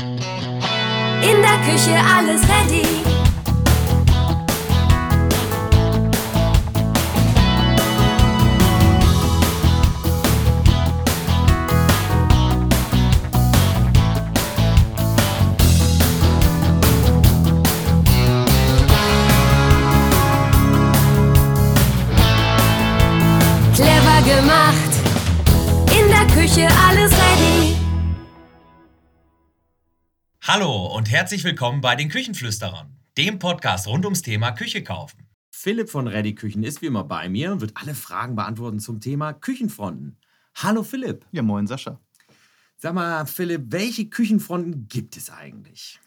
In der Küche alles ready. Hallo und herzlich willkommen bei den Küchenflüsterern, dem Podcast rund ums Thema Küche kaufen. Philipp von Ready Küchen ist wie immer bei mir und wird alle Fragen beantworten zum Thema Küchenfronten. Hallo Philipp. Ja, moin Sascha. Sag mal, Philipp, welche Küchenfronten gibt es eigentlich?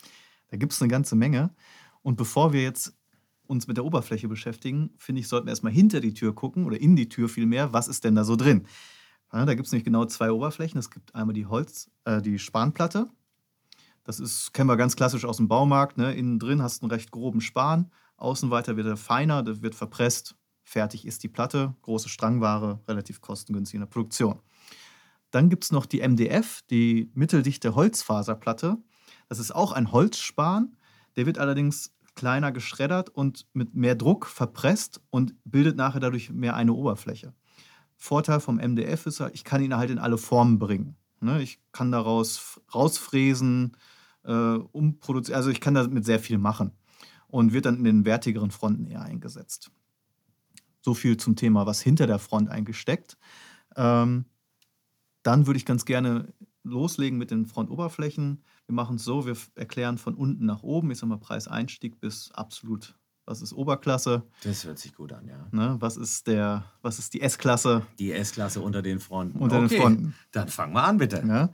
Da gibt es eine ganze Menge. Und bevor wir jetzt uns mit der Oberfläche beschäftigen, finde ich, sollten wir erstmal hinter die Tür gucken oder in die Tür vielmehr. Was ist denn da so drin? Ja, da gibt es nämlich genau zwei Oberflächen. Es gibt einmal die Holz, äh, die Spanplatte. Das ist, kennen wir ganz klassisch aus dem Baumarkt. Ne? Innen drin hast du einen recht groben Span. Außen weiter wird er feiner, das wird verpresst. Fertig ist die Platte. Große Strangware, relativ kostengünstig in der Produktion. Dann gibt es noch die MDF, die mitteldichte Holzfaserplatte. Das ist auch ein Holzspan. Der wird allerdings kleiner geschreddert und mit mehr Druck verpresst und bildet nachher dadurch mehr eine Oberfläche. Vorteil vom MDF ist, ich kann ihn halt in alle Formen bringen. Ne? Ich kann daraus rausfräsen, äh, umproduzieren. Also ich kann damit sehr viel machen und wird dann in den wertigeren Fronten eher eingesetzt. So viel zum Thema, was hinter der Front eigentlich steckt. Ähm, dann würde ich ganz gerne loslegen mit den Frontoberflächen. Wir machen es so, wir erklären von unten nach oben, ich sage mal Preiseinstieg bis absolut, was ist Oberklasse, Das hört sich gut an, ja. ne? was, ist der, was ist die S-Klasse Die S-Klasse unter den Fronten. unter den Fronten. Dann fangen wir an, bitte. Ja.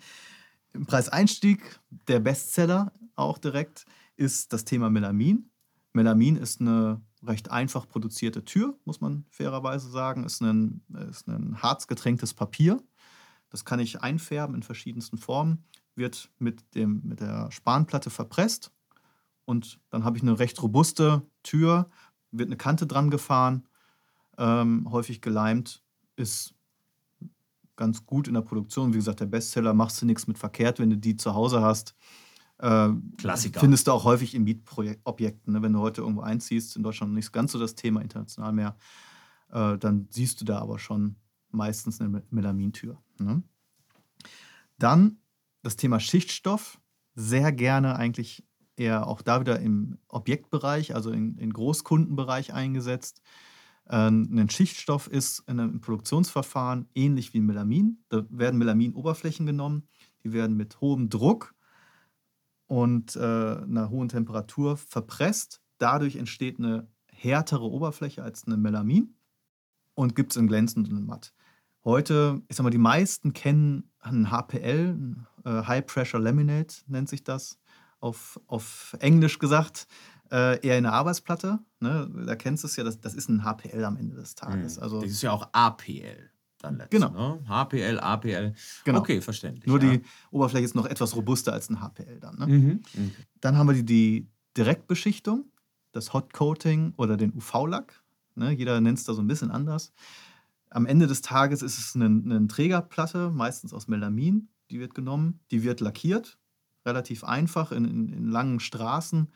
Im Preiseinstieg, der Bestseller auch direkt, ist das Thema Melamin. Melamin ist eine recht einfach produzierte Tür, muss man fairerweise sagen. Ist ein, ist ein harzgetränktes Papier. Das kann ich einfärben in verschiedensten Formen, wird mit, dem, mit der Spanplatte verpresst und dann habe ich eine recht robuste Tür, wird eine Kante dran gefahren, ähm, häufig geleimt, ist ganz gut in der Produktion. Wie gesagt, der Bestseller machst du nichts mit verkehrt, wenn du die zu Hause hast. Äh, Klassiker. Findest du auch häufig in Mietobjekten. Ne? Wenn du heute irgendwo einziehst, in Deutschland nicht ganz so das Thema international mehr, äh, dann siehst du da aber schon meistens eine Melamintür. Ne? Dann das Thema Schichtstoff. Sehr gerne eigentlich eher auch da wieder im Objektbereich, also in, in Großkundenbereich eingesetzt. Äh, ein Schichtstoff ist in einem Produktionsverfahren ähnlich wie Melamin. Da werden Melaminoberflächen genommen, die werden mit hohem Druck und äh, einer hohen Temperatur verpresst. Dadurch entsteht eine härtere Oberfläche als eine Melamin und gibt es in glänzend und matt. Heute, ich sag mal, die meisten kennen ein HPL, äh, High Pressure Laminate nennt sich das, auf, auf Englisch gesagt, äh, eher eine Arbeitsplatte. Ne? Da kennst du es ja, das, das ist ein HPL am Ende des Tages. Mhm. Also das ist ja auch APL dann letztlich. Genau. Ne? HPL, APL. Genau. Okay, verständlich. nur ja. die Oberfläche ist noch etwas robuster als ein HPL dann. Ne? Mhm. Okay. Dann haben wir die, die Direktbeschichtung, das Hot Coating oder den UV-Lack. Ne? Jeder nennt es da so ein bisschen anders. Am Ende des Tages ist es eine, eine Trägerplatte, meistens aus Melamin, die wird genommen, die wird lackiert, relativ einfach, in, in, in langen Straßen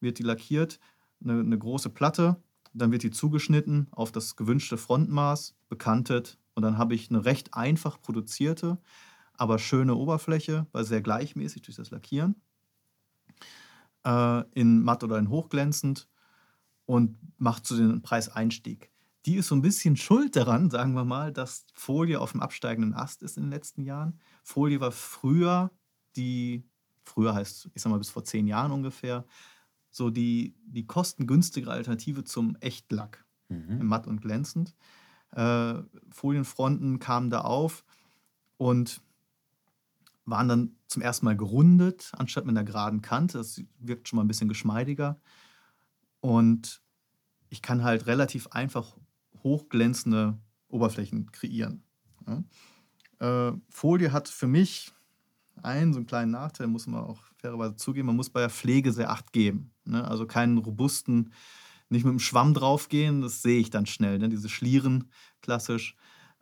wird die lackiert, eine, eine große Platte, dann wird die zugeschnitten auf das gewünschte Frontmaß, bekantet und dann habe ich eine recht einfach produzierte, aber schöne Oberfläche, weil sehr gleichmäßig durch das Lackieren, äh, in matt oder in hochglänzend und macht zu den Preiseinstieg. Die ist so ein bisschen schuld daran, sagen wir mal, dass Folie auf dem absteigenden Ast ist in den letzten Jahren. Folie war früher die, früher heißt, ich sag mal bis vor zehn Jahren ungefähr, so die, die kostengünstigere Alternative zum Echtlack, Mhm. matt und glänzend. Äh, Folienfronten kamen da auf und waren dann zum ersten Mal gerundet, anstatt mit einer geraden Kante. Das wirkt schon mal ein bisschen geschmeidiger. Und ich kann halt relativ einfach hochglänzende Oberflächen kreieren. Ja. Äh, Folie hat für mich einen so einen kleinen Nachteil, muss man auch fairerweise zugeben. Man muss bei der Pflege sehr Acht geben. Ne? Also keinen robusten, nicht mit dem Schwamm draufgehen, das sehe ich dann schnell. Ne? Diese Schlieren, klassisch,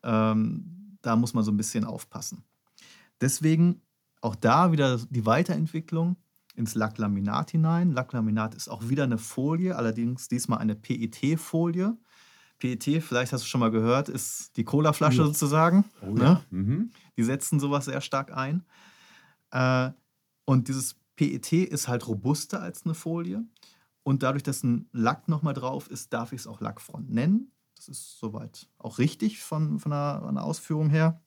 ähm, da muss man so ein bisschen aufpassen. Deswegen Auch da wieder die Weiterentwicklung ins Lacklaminat hinein. Lacklaminat ist auch wieder eine Folie, allerdings diesmal eine PET-Folie. PET, vielleicht hast du schon mal gehört, ist die Colaflasche Ja. sozusagen. Oh ne? ja. Mhm. Die setzen sowas sehr stark ein. Äh, und dieses PET ist halt robuster als eine Folie. Und dadurch, dass ein Lack nochmal drauf ist, darf ich es auch Lackfront nennen. Das ist soweit auch richtig von, von, der, von der Ausführung her.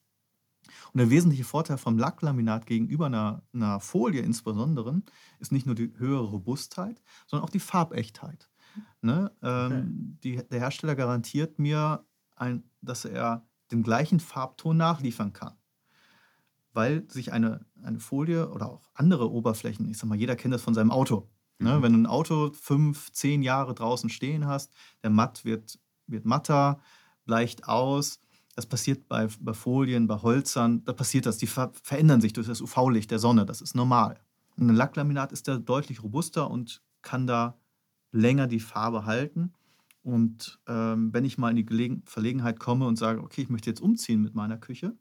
Und der wesentliche Vorteil vom Lacklaminat gegenüber einer, einer Folie insbesondere ist nicht nur die höhere Robustheit, sondern auch die Farbechtheit. Ne? Ähm, die, der Hersteller garantiert mir, ein, dass er den gleichen Farbton nachliefern kann. Weil sich eine, eine Folie oder auch andere Oberflächen, ich sag mal, jeder kennt das von seinem Auto. Ne? Mhm. Wenn du ein Auto fünf, zehn Jahre draußen stehen hast, der Matt wird, wird matter, bleicht aus. Das passiert bei, bei Folien, bei Holzern, da passiert das. Die ver verändern sich durch das UV-Licht der Sonne, das ist normal. Ein Lacklaminat ist da deutlich robuster und kann da länger die Farbe halten. Und ähm, wenn ich mal in die Gelegen Verlegenheit komme und sage, okay, ich möchte jetzt umziehen mit meiner Küche,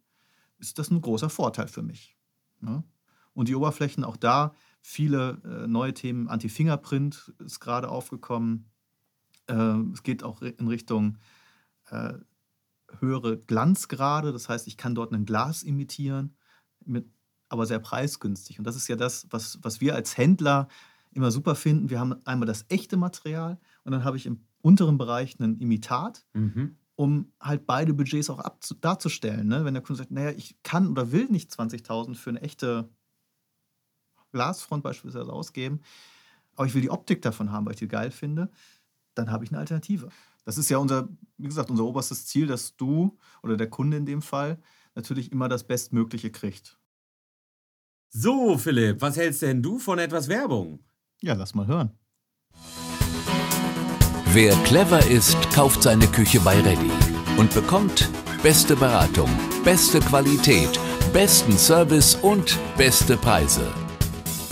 ist das ein großer Vorteil für mich. Ne? Und die Oberflächen, auch da viele äh, neue Themen, Anti-Fingerprint ist gerade aufgekommen. Äh, es geht auch in Richtung äh, höhere Glanzgrade, das heißt, ich kann dort ein Glas imitieren, mit, aber sehr preisgünstig. Und das ist ja das, was, was wir als Händler immer super finden. Wir haben einmal das echte Material und dann habe ich im unteren Bereich ein Imitat Mhm. Um halt beide Budgets auch abzu darzustellen. Ne? Wenn der Kunde sagt, naja, ich kann oder will nicht 20.000 für eine echte Glasfront beispielsweise ausgeben, aber ich will die Optik davon haben, weil ich die geil finde, dann habe ich eine Alternative. Das ist ja unser, wie gesagt, unser oberstes Ziel, dass du oder der Kunde in dem Fall natürlich immer das Bestmögliche kriegt. So, Philipp, was hältst denn du von etwas Werbung? Ja, lass mal hören. Wer clever ist, kauft seine Küche bei Ready und bekommt beste Beratung, beste Qualität, besten Service und beste Preise.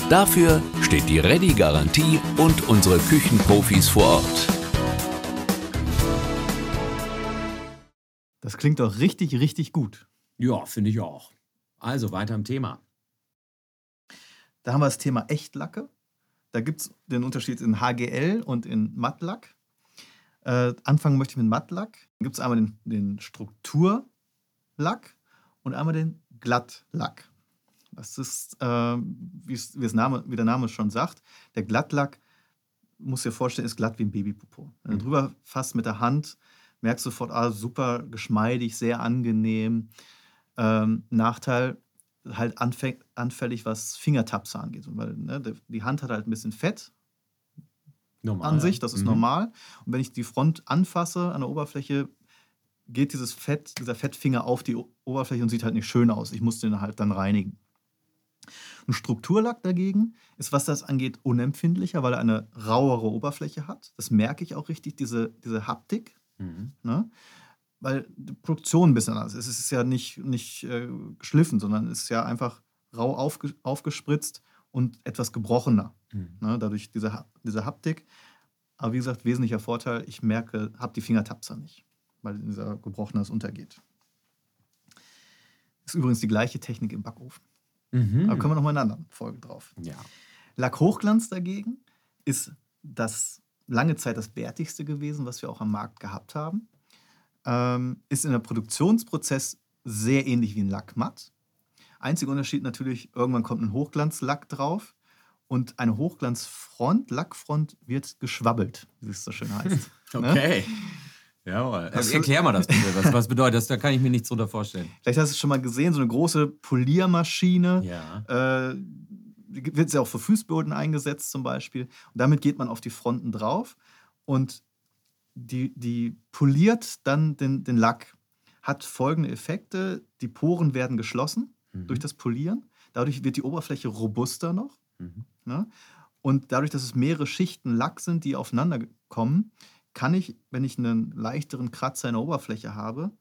Dafür steht die Ready-Garantie und unsere Küchenprofis vor Ort. Das klingt doch richtig, richtig gut. Ja, finde ich auch. Also weiter im Thema. Da haben wir das Thema Echtlacke. Da gibt es den Unterschied in HGL und in Mattlack. Äh, anfangen möchte ich mit Mattlack. Dann gibt es einmal den, den Strukturlack und einmal den Glattlack. Das ist, äh, wie wie Name, wie der Name schon sagt, der Glattlack, muss dir vorstellen, ist glatt wie ein Babypopo. Wenn du drüber fasst mit der Hand, merkst du sofort, ah, super geschmeidig, sehr angenehm. Ähm, Nachteil, halt anfäng- anfällig, was Fingertapse angeht. Weil ne, die Hand hat halt ein bisschen Fett Normal. an sich, das ist Mhm. normal. Und wenn ich die Front anfasse an der Oberfläche, geht dieses Fett, dieser Fettfinger auf die Oberfläche und sieht halt nicht schön aus. Ich muss den halt dann reinigen. Ein Strukturlack dagegen ist, was das angeht, unempfindlicher, weil er eine rauere Oberfläche hat. Das merke ich auch richtig, diese, diese Haptik. Mhm. Ne? Weil die Produktion ein bisschen anders ist. Es ist ja nicht, nicht äh, geschliffen, sondern es ist ja einfach rau aufge, aufgespritzt und etwas gebrochener. Mhm. Ne? Dadurch diese, diese Haptik. Aber wie gesagt, wesentlicher Vorteil, ich merke, habe die Fingertapser nicht, weil dieser Gebrochenes untergeht. Ist übrigens die gleiche Technik im Backofen. Mhm. Aber kommen wir noch mal in einer anderen Folge drauf. Ja. Lackhochglanz dagegen ist das lange Zeit das bärtigste gewesen, was wir auch am Markt gehabt haben. Ähm, ist in der Produktionsprozess sehr ähnlich wie ein Lackmatt. Einziger Unterschied natürlich, irgendwann kommt ein Hochglanzlack drauf und eine Hochglanzfront, Lackfront wird geschwabbelt, wie es so schön heißt. Ne? Okay. Jawohl. Hast du- Erklär mal das bitte. Was, was bedeutet das? Da kann ich mir nichts drunter vorstellen. Vielleicht hast du es schon mal gesehen, so eine große Poliermaschine. Ja. Äh, die wird ja auch für Fußböden eingesetzt zum Beispiel. Und damit geht man auf die Fronten drauf und die, die poliert dann den, den Lack. Hat folgende Effekte. Die Poren werden geschlossen Mhm. durch das Polieren. Dadurch wird die Oberfläche robuster noch. Mhm. Ne? Und dadurch, dass es mehrere Schichten Lack sind, die aufeinander kommen, kann ich, wenn ich einen leichteren Kratzer in der Oberfläche habe,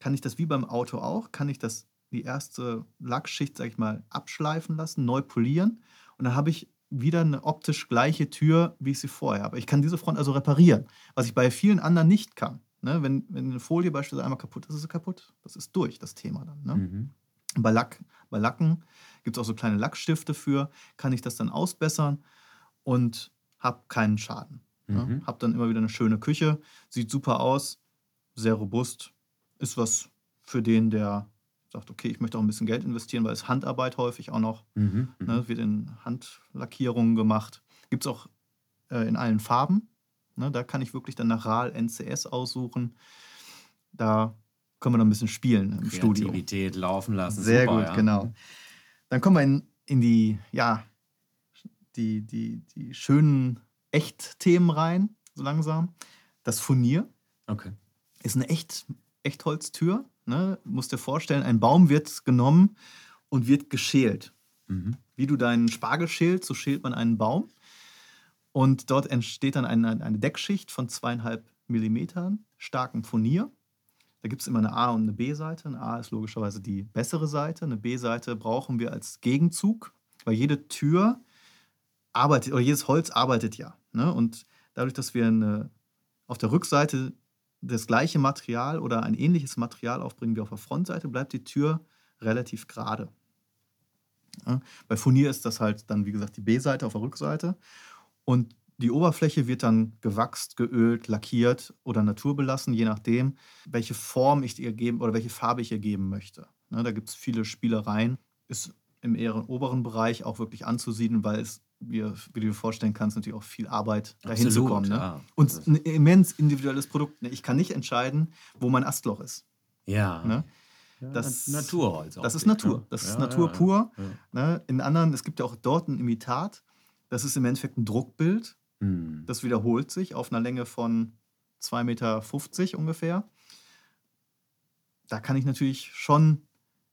kann ich das wie beim Auto auch, kann ich das die erste Lackschicht, sag ich mal, abschleifen lassen, neu polieren und dann habe ich wieder eine optisch gleiche Tür, wie ich sie vorher habe. Ich kann diese Front also reparieren, was ich bei vielen anderen nicht kann. Ne? Wenn, wenn eine Folie beispielsweise einmal kaputt ist, ist sie kaputt. Das ist durch, das Thema dann. Ne? Mhm. Bei, Lack, bei Lacken gibt es auch so kleine Lackstifte für, kann ich das dann ausbessern und habe keinen Schaden. Ja? Mhm. Habe dann immer wieder eine schöne Küche, sieht super aus, sehr robust, ist was für den, der sagt, okay, ich möchte auch ein bisschen Geld investieren, weil es Handarbeit häufig auch noch, Mhm. Mhm. ne, wird in Handlackierungen gemacht. Gibt es auch äh, in allen Farben. Ne, da kann ich wirklich dann nach RAL NCS aussuchen. Da können wir dann ein bisschen spielen im Studio. Kreativität laufen lassen. Sehr Super, gut, ja. genau. Dann kommen wir in, in die, ja, die, die, die schönen Echtthemen rein, so langsam. Das Furnier Okay. ist eine Echt, Echtholztür. Ne? Du musst dir vorstellen, ein Baum wird genommen und wird geschält. Mhm. Wie du deinen Spargel schälst, so schält man einen Baum. Und dort entsteht dann eine, eine Deckschicht von zweieinhalb Millimetern starkem Furnier. Da gibt es immer eine A- und eine B-Seite. Eine A ist logischerweise die bessere Seite. Eine B-Seite brauchen wir als Gegenzug, weil jede Tür arbeitet, oder jedes Holz arbeitet ja. Ne? Und dadurch, dass wir eine, auf der Rückseite das gleiche Material oder ein ähnliches Material aufbringen wie auf der Frontseite, bleibt die Tür relativ gerade. Ja? Bei Furnier ist das halt dann, wie gesagt, die B-Seite auf der Rückseite. Und die Oberfläche wird dann gewachst, geölt, lackiert oder naturbelassen, je nachdem, welche Form ich ihr geben oder welche Farbe ich ihr geben möchte. Ne, da gibt es viele Spielereien. Ist im eher oberen Bereich auch wirklich anzusiedeln, weil es, wie, wie du dir vorstellen kannst, natürlich auch viel Arbeit dahin zu Absolut, kommen. Ne? ja. Und Das- ein immens individuelles Produkt. Ne? Ich kann nicht entscheiden, wo mein Astloch ist. Ja. Ne? Ja, Das- Na- Naturholz. Das ist Natur. ne? Das ist Ja, Natur ja, pur. ja. Ne? In anderen, es gibt ja auch dort ein Imitat. Das ist im Endeffekt ein Druckbild. Hm. Das wiederholt sich auf einer Länge von 2,50 Meter ungefähr. Da kann ich natürlich schon,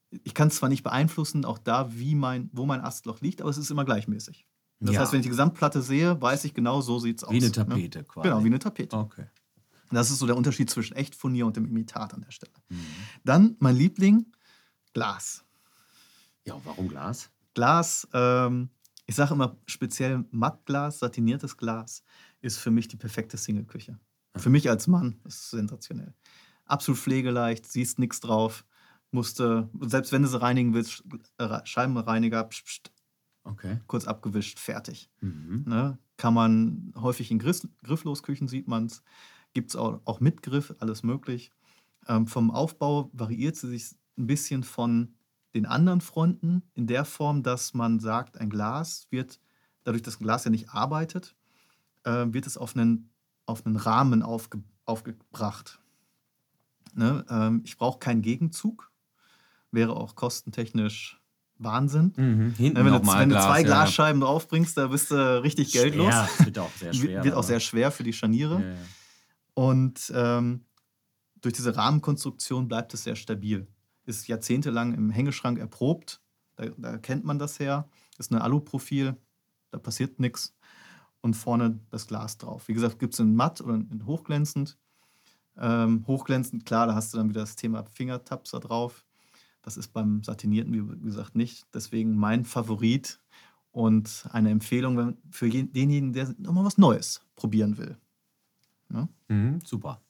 ich kann es zwar nicht beeinflussen, auch da, wie mein, wo mein Astloch liegt, aber es ist immer gleichmäßig. Das Ja. heißt, wenn ich die Gesamtplatte sehe, weiß ich genau, so sieht es aus. Wie eine ne? Tapete quasi. Genau, wie eine Tapete. Okay. Das ist so der Unterschied zwischen Echtfurnier und dem Imitat an der Stelle. Mhm. Dann mein Liebling, Glas. Ja, warum Glas? Glas, ähm, ich sage immer speziell Mattglas, satiniertes Glas, ist für mich die perfekte Singleküche. Für mich als Mann ist es sensationell. Absolut pflegeleicht, siehst nichts drauf, musste, selbst wenn du sie reinigen willst, äh, Scheibenreiniger, pst, pst, Okay. kurz abgewischt, fertig. Mhm. Ne? Kann man häufig in Griff, Grifflosküchen sieht man es. Gibt es auch, auch mit Griff, alles möglich. Ähm, vom Aufbau variiert sie sich ein bisschen von den anderen Fronten in der Form, dass man sagt, ein Glas wird, dadurch, dass ein Glas ja nicht arbeitet, äh, wird es auf einen, auf einen Rahmen aufge, aufgebracht. Ne? Ähm, ich brauche keinen Gegenzug. Wäre auch kostentechnisch Wahnsinn. Mhm. Hinten wenn du, nochmal wenn du Glas, zwei ja. Glasscheiben draufbringst, da bist du richtig geldlos. Ja, es wird auch sehr schwer. Wird auch sehr schwer für die Scharniere. Ja, ja. Und ähm, durch diese Rahmenkonstruktion bleibt es sehr stabil. Ist jahrzehntelang im Hängeschrank erprobt. Da, da kennt man das her. Ist ein Aluprofil, da passiert nichts. Und vorne das Glas drauf. Wie gesagt, gibt es in matt oder in hochglänzend. Ähm, hochglänzend, klar, da hast du dann wieder das Thema Fingertapser drauf. Das ist beim Satinierten, wie gesagt, nicht. Deswegen mein Favorit und eine Empfehlung für denjenigen, der nochmal was Neues probieren will. Ne? Mhm, super.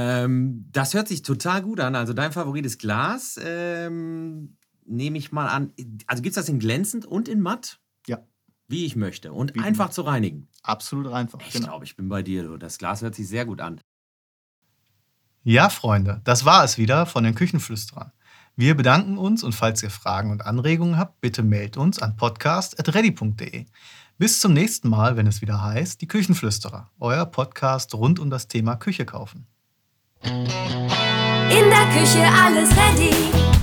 Ähm, das hört sich total gut an. Also dein Favorit ist Glas. Ähm, Nehme ich mal an. Also gibt es das in glänzend und in matt? Ja. Wie ich möchte. Und Wie einfach zu reinigen. Absolut einfach. Ich genau. glaube, ich bin bei dir. Das Glas hört sich sehr gut an. Ja, Freunde, das war es wieder von den Küchenflüsterern. Wir bedanken uns und falls ihr Fragen und Anregungen habt, bitte meldet uns an podcast.ready.de. Bis zum nächsten Mal, wenn es wieder heißt, die Küchenflüsterer, euer Podcast rund um das Thema Küche kaufen. In der Küche alles ready.